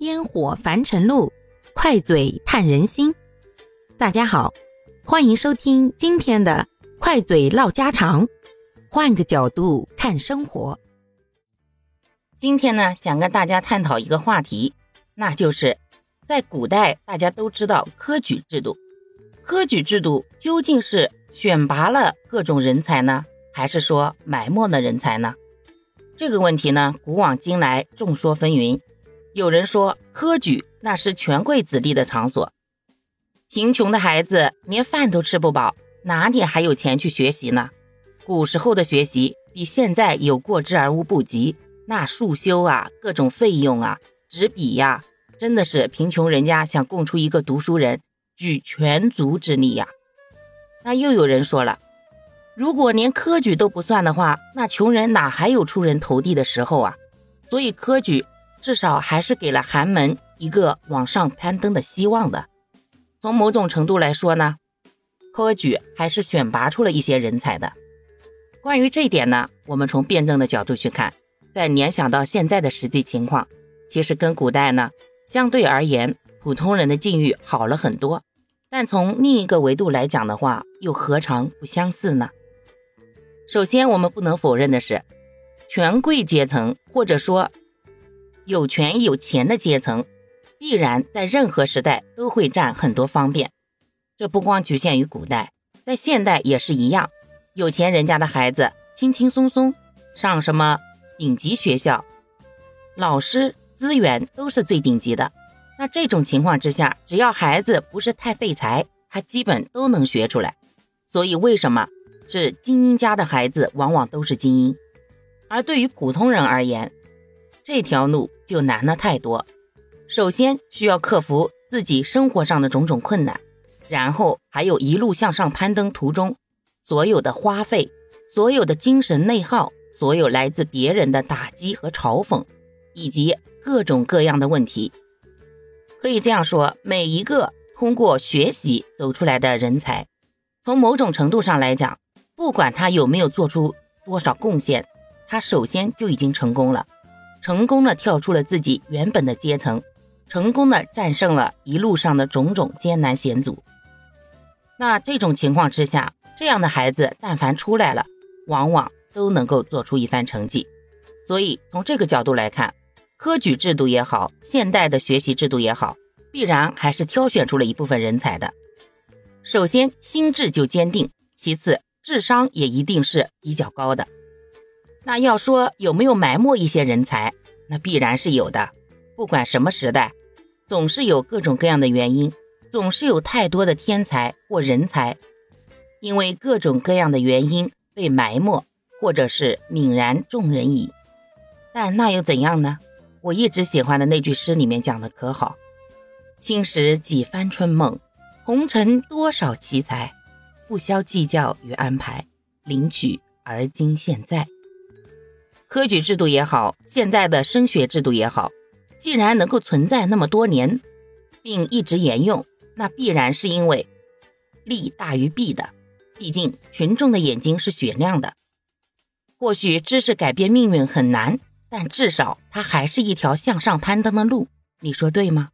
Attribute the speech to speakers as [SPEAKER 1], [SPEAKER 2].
[SPEAKER 1] 烟火凡尘路，快嘴探人心。大家好，欢迎收听今天的快嘴唠家常，换个角度看生活。今天呢，想跟大家探讨一个话题，那就是在古代大家都知道科举制度，科举制度究竟是选拔了各种人才呢，还是说埋没了人才呢？这个问题呢，古往今来众说纷纭。有人说科举那是权贵子弟的场所，贫穷的孩子连饭都吃不饱，哪里还有钱去学习呢？古时候的学习比现在有过之而无不及，那束修啊，各种费用啊，纸笔呀，真的是贫穷人家想供出一个读书人，举全族之力呀。那又有人说了，如果连科举都不算的话，那穷人哪还有出人头地的时候啊？所以科举。至少还是给了寒门一个往上攀登的希望的。从某种程度来说呢，科举还是选拔出了一些人才的。关于这一点呢，我们从辩证的角度去看，再联想到现在的实际情况，其实跟古代呢相对而言，普通人的境遇好了很多。但从另一个维度来讲的话，又何尝不相似呢？首先，我们不能否认的是，权贵阶层或者说。有权有钱的阶层，必然在任何时代都会占很多方便。这不光局限于古代，在现代也是一样。有钱人家的孩子轻轻松松上什么顶级学校，老师资源都是最顶级的。那这种情况之下，只要孩子不是太废材，他基本都能学出来。所以为什么是精英家的孩子往往都是精英？而对于普通人而言，这条路就难了太多。首先需要克服自己生活上的种种困难，然后还有一路向上攀登途中所有的花费、所有的精神内耗、所有来自别人的打击和嘲讽，以及各种各样的问题。可以这样说，每一个通过学习走出来的人才，从某种程度上来讲，不管他有没有做出多少贡献，他首先就已经成功了。成功的跳出了自己原本的阶层，成功的战胜了一路上的种种艰难险阻。那这种情况之下，这样的孩子但凡出来了，往往都能够做出一番成绩。所以从这个角度来看，科举制度也好，现代的学习制度也好，必然还是挑选出了一部分人才的。首先心智就坚定，其次智商也一定是比较高的。那要说有没有埋没一些人才，那必然是有的。不管什么时代，总是有各种各样的原因，总是有太多的天才或人才，因为各种各样的原因被埋没，或者是泯然众人矣。但那又怎样呢？我一直喜欢的那句诗里面讲的可好：“青史几番春梦，红尘多少奇才，不消计较与安排，领取而今现在。”科举制度也好，现在的升学制度也好，既然能够存在那么多年，并一直沿用，那必然是因为利大于弊的。毕竟群众的眼睛是雪亮的。或许知识改变命运很难，但至少它还是一条向上攀登的路。你说对吗？